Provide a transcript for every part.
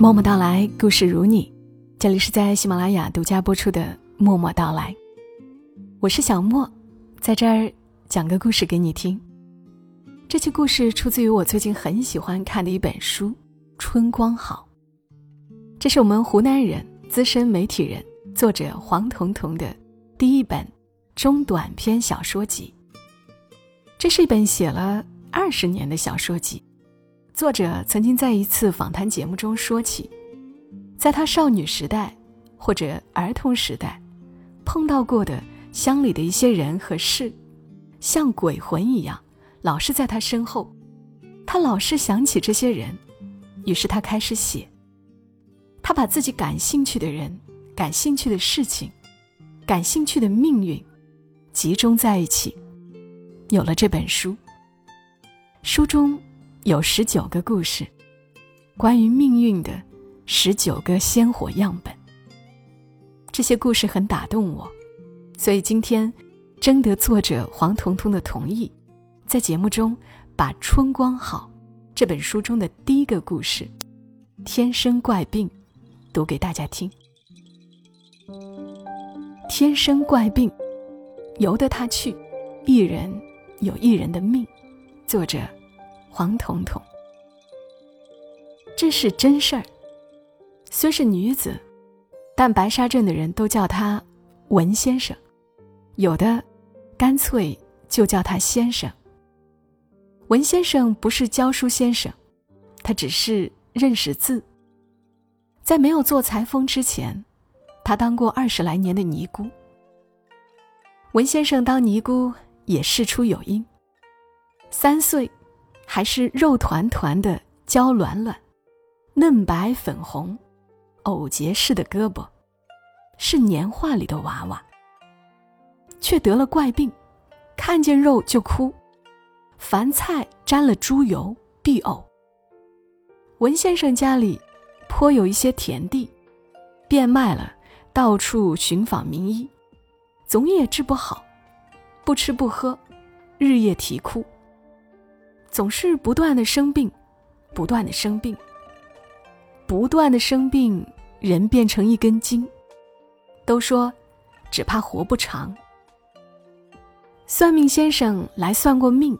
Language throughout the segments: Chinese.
默默到来，故事如你。这里是在喜马拉雅独家播出的《默默到来》，我是小莫，在这儿讲个故事给你听。这期故事出自于我最近很喜欢看的一本书《春光好》，这是我们湖南人、资深媒体人、作者黄彤彤的第一本中短篇小说集。这是一本写了二十年的小说集。作者曾经在一次访谈节目中说起，在他少女时代或者儿童时代，碰到过的乡里的一些人和事，像鬼魂一样，老是在他身后。他老是想起这些人，于是他开始写。他把自己感兴趣的人、感兴趣的事情、感兴趣的命运，集中在一起，有了这本书。书中。有十九个故事，关于命运的十九个鲜活样本。这些故事很打动我，所以今天征得作者黄彤彤的同意，在节目中把《春光好》这本书中的第一个故事《天生怪病》读给大家听。天生怪病，由得他去，一人有一人的命。作者。黄彤彤，这是真事儿。虽是女子，但白沙镇的人都叫她文先生，有的干脆就叫他先生。文先生不是教书先生，他只是认识字。在没有做裁缝之前，他当过二十来年的尼姑。文先生当尼姑也事出有因，三岁。还是肉团团的娇卵卵，嫩白粉红，藕节似的胳膊，是年画里的娃娃。却得了怪病，看见肉就哭，凡菜沾了猪油必呕。文先生家里颇有一些田地，变卖了，到处寻访名医，总也治不好，不吃不喝，日夜啼哭。总是不断的生病，不断的生病，不断的生病，人变成一根筋。都说，只怕活不长。算命先生来算过命，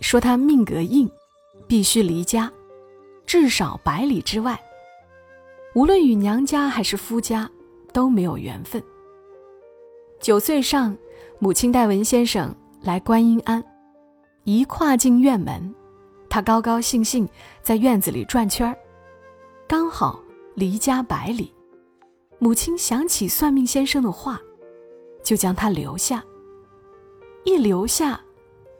说他命格硬，必须离家，至少百里之外。无论与娘家还是夫家，都没有缘分。九岁上，母亲带文先生来观音庵。一跨进院门，他高高兴兴在院子里转圈儿，刚好离家百里。母亲想起算命先生的话，就将他留下。一留下，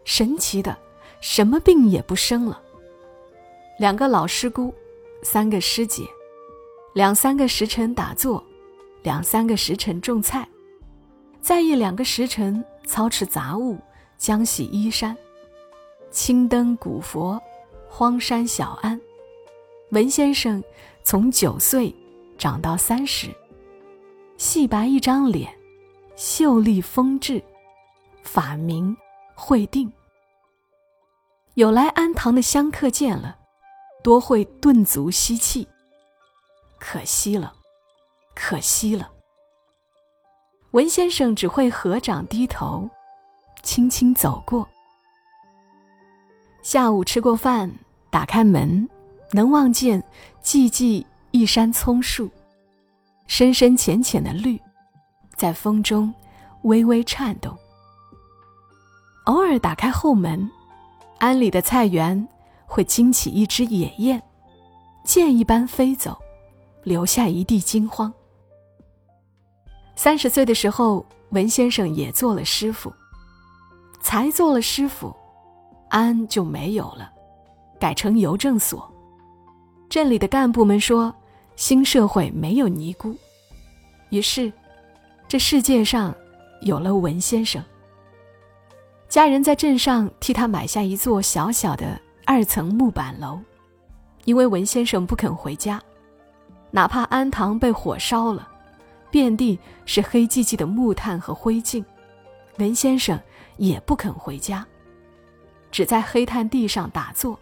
神奇的，什么病也不生了。两个老师姑，三个师姐，两三个时辰打坐，两三个时辰种菜，再一两个时辰操持杂物，浆洗衣衫。青灯古佛，荒山小庵。文先生从九岁长到三十，细白一张脸，秀丽风致，法名慧定。有来安堂的香客见了，多会顿足吸气。可惜了，可惜了。文先生只会合掌低头，轻轻走过。下午吃过饭，打开门，能望见寂寂一山葱树，深深浅浅的绿，在风中微微颤动。偶尔打开后门，庵里的菜园会惊起一只野雁，箭一般飞走，留下一地惊慌。三十岁的时候，文先生也做了师傅，才做了师傅。安就没有了，改成邮政所。镇里的干部们说，新社会没有尼姑，于是，这世界上有了文先生。家人在镇上替他买下一座小小的二层木板楼，因为文先生不肯回家，哪怕安堂被火烧了，遍地是黑寂寂的木炭和灰烬，文先生也不肯回家。只在黑炭地上打坐。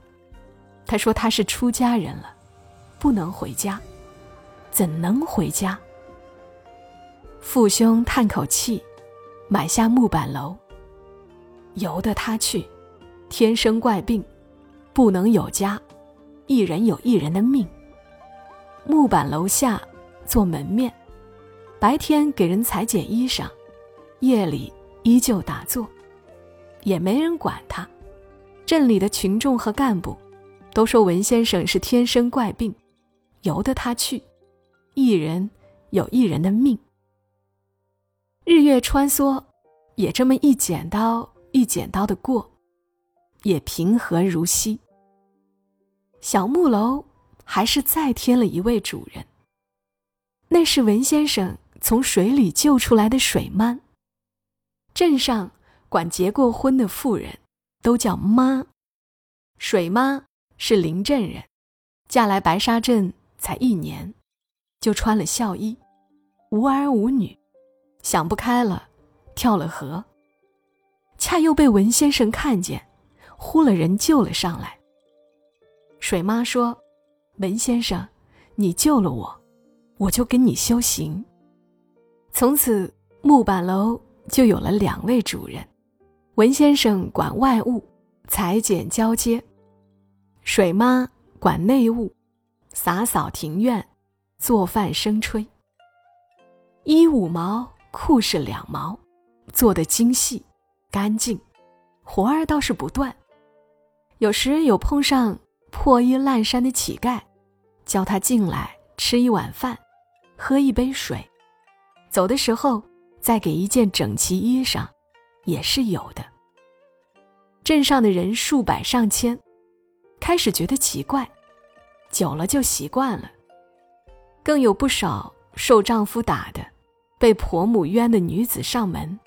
他说他是出家人了，不能回家，怎能回家？父兄叹口气，买下木板楼。由得他去，天生怪病，不能有家，一人有一人的命。木板楼下做门面，白天给人裁剪衣裳，夜里依旧打坐，也没人管他。镇里的群众和干部都说文先生是天生怪病，由得他去，一人有一人的命。日月穿梭，也这么一剪刀一剪刀的过，也平和如昔。小木楼还是再添了一位主人，那是文先生从水里救出来的水鳗。镇上管结过婚的妇人。都叫妈，水妈是邻镇人，嫁来白沙镇才一年，就穿了孝衣，无儿无女，想不开了，跳了河。恰又被文先生看见，呼了人救了上来。水妈说：“文先生，你救了我，我就跟你修行。”从此木板楼就有了两位主人。文先生管外务，裁剪交接；水妈管内务，洒扫庭院，做饭生炊。衣五毛，裤是两毛，做得精细干净，活儿倒是不断。有时有碰上破衣烂衫的乞丐，叫他进来吃一碗饭，喝一杯水，走的时候再给一件整齐衣裳。也是有的。镇上的人数百上千，开始觉得奇怪，久了就习惯了。更有不少受丈夫打的、被婆母冤的女子上门，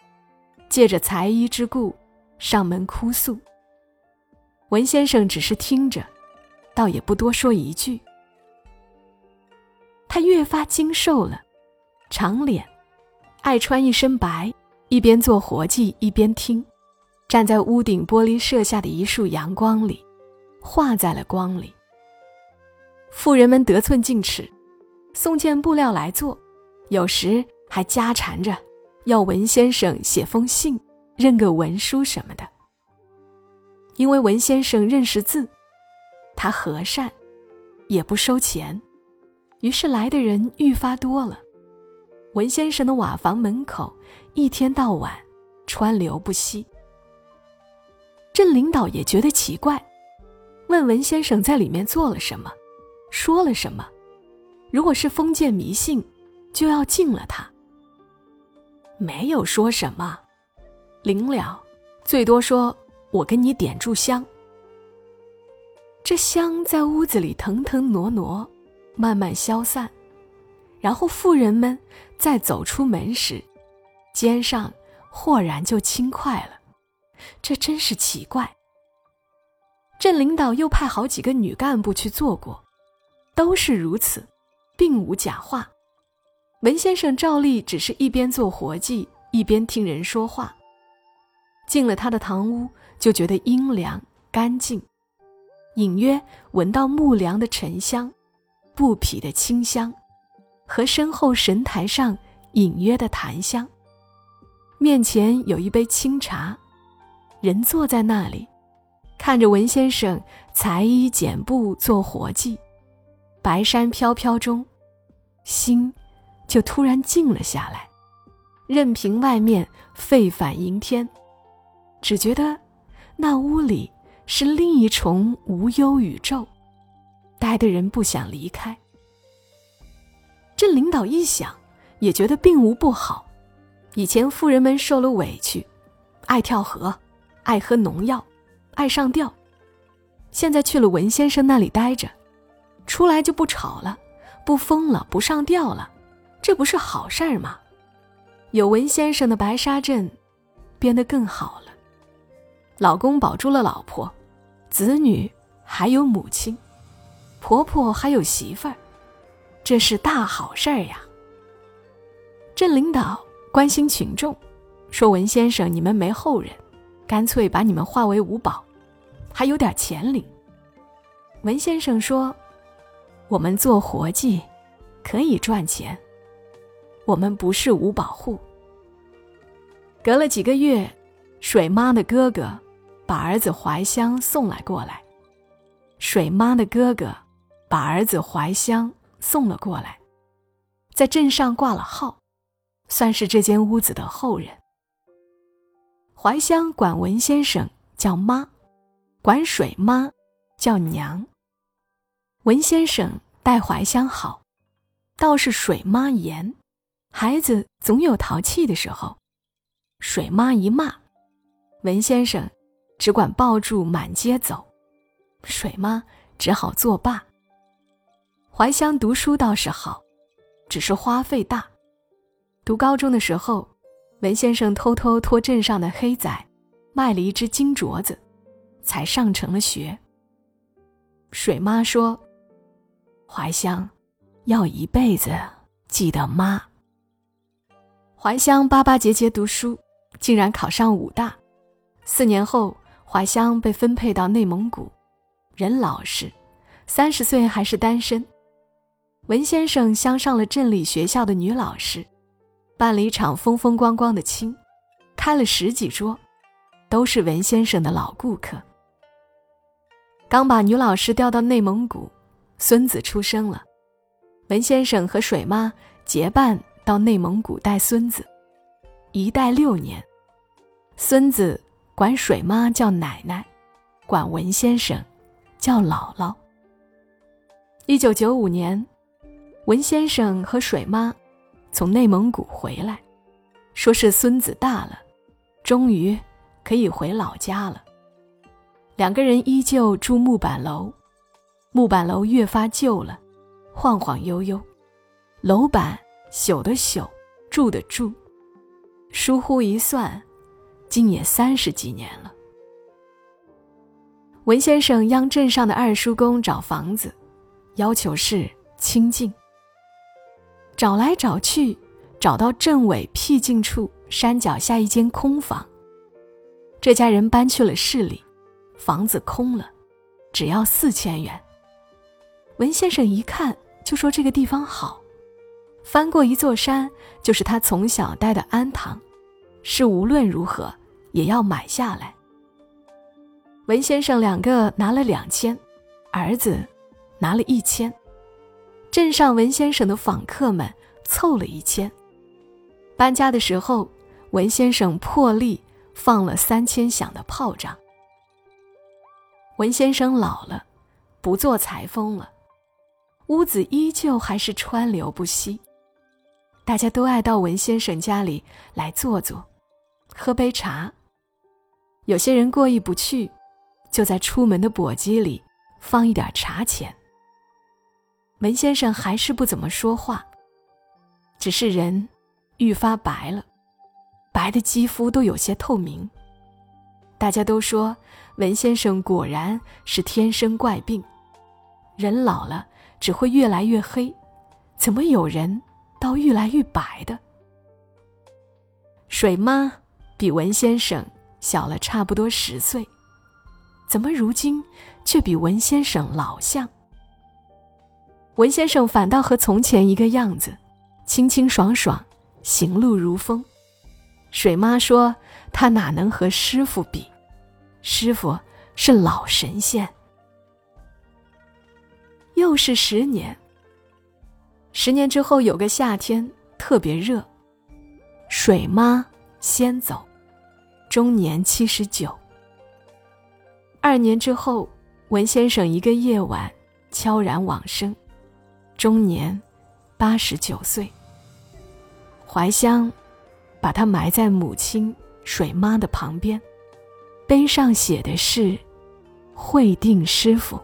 借着裁衣之故上门哭诉。文先生只是听着，倒也不多说一句。他越发精瘦了，长脸，爱穿一身白。一边做活计一边听，站在屋顶玻璃射下的一束阳光里，化在了光里。富人们得寸进尺，送件布料来做，有时还家缠着要文先生写封信、认个文书什么的。因为文先生认识字，他和善，也不收钱，于是来的人愈发多了。文先生的瓦房门口，一天到晚川流不息。镇领导也觉得奇怪，问文先生在里面做了什么，说了什么。如果是封建迷信，就要禁了他。没有说什么，临了，最多说我跟你点炷香。这香在屋子里腾腾挪挪，慢慢消散。然后妇人们再走出门时，肩上豁然就轻快了。这真是奇怪。镇领导又派好几个女干部去做过，都是如此，并无假话。文先生照例只是一边做活计，一边听人说话。进了他的堂屋，就觉得阴凉干净，隐约闻到木梁的沉香，布匹的清香。和身后神台上隐约的檀香。面前有一杯清茶，人坐在那里，看着文先生裁衣剪布做活计，白衫飘飘中，心就突然静了下来，任凭外面沸反盈天，只觉得那屋里是另一重无忧宇宙，待的人不想离开。镇领导一想，也觉得并无不好。以前富人们受了委屈，爱跳河，爱喝农药，爱上吊。现在去了文先生那里待着，出来就不吵了，不疯了，不上吊了，这不是好事儿吗？有文先生的白沙镇，变得更好了。老公保住了老婆，子女还有母亲，婆婆还有媳妇儿。这是大好事儿呀！镇领导关心群众，说：“文先生，你们没后人，干脆把你们化为五保，还有点钱领。”文先生说：“我们做活计，可以赚钱。我们不是五保户。隔了几个月，水妈的哥哥把儿子怀香送来过来。水妈的哥哥把儿子怀香送了过来，在镇上挂了号，算是这间屋子的后人。怀香管文先生叫妈，管水妈叫娘。文先生待怀香好，倒是水妈严，孩子总有淘气的时候。水妈一骂，文先生只管抱住满街走，水妈只好作罢。怀香读书倒是好，只是花费大。读高中的时候，文先生偷偷托镇上的黑仔卖了一只金镯子，才上成了学。水妈说：“怀香要一辈子记得妈。”怀香巴巴结结读书。竟然考上武大，四年后，怀香被分配到内蒙古，人老实，三十岁还是单身。文先生相上了镇里学校的女老师，办了一场风风光光的亲，开了十几桌，都是文先生的老顾客。刚把女老师调到内蒙古，孙子出生了，文先生和水妈结伴到内蒙古带孙子。一带六年，孙子管水妈叫奶奶，管文先生叫姥姥。一九九五年，文先生和水妈从内蒙古回来，说是孙子大了，终于可以回老家了。两个人依旧住木板楼，木板楼越发旧了，晃晃悠悠，楼板朽的朽，住的住。疏忽一算，竟也三十几年了。文先生央镇上的二叔公找房子，要求是清静。找来找去，找到镇委僻静处山脚下一间空房。这家人搬去了市里，房子空了，只要四千元。文先生一看就说这个地方好。翻过一座山，就是他从小待的安堂，是无论如何也要买下来。文先生两个拿了两千，儿子拿了一千，镇上文先生的访客们凑了一千。搬家的时候，文先生破例放了三千响的炮仗。文先生老了，不做裁缝了，屋子依旧还是川流不息。大家都爱到文先生家里来坐坐，喝杯茶。有些人过意不去，就在出门的簸箕里放一点茶钱。文先生还是不怎么说话，只是人愈发白了，白的肌肤都有些透明。大家都说文先生果然是天生怪病，人老了只会越来越黑，怎么有人？到愈来愈白的水妈比文先生小了差不多十岁，怎么如今却比文先生老相？文先生反倒和从前一个样子，清清爽爽，行路如风。水妈说他哪能和师傅比？师傅是老神仙。又是十年。十年之后，有个夏天特别热。水妈先走，终年七十九。二年之后，文先生一个夜晚悄然往生，终年八十九岁。怀香把他埋在母亲水妈的旁边，碑上写的是“慧定师傅”。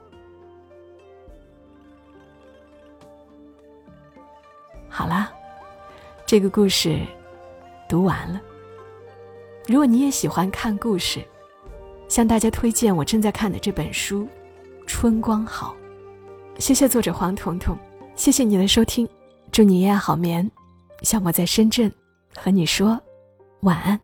好啦，这个故事读完了。如果你也喜欢看故事，向大家推荐我正在看的这本书《春光好》。谢谢作者黄彤彤，谢谢你的收听，祝你一夜好眠。小莫在深圳，和你说晚安。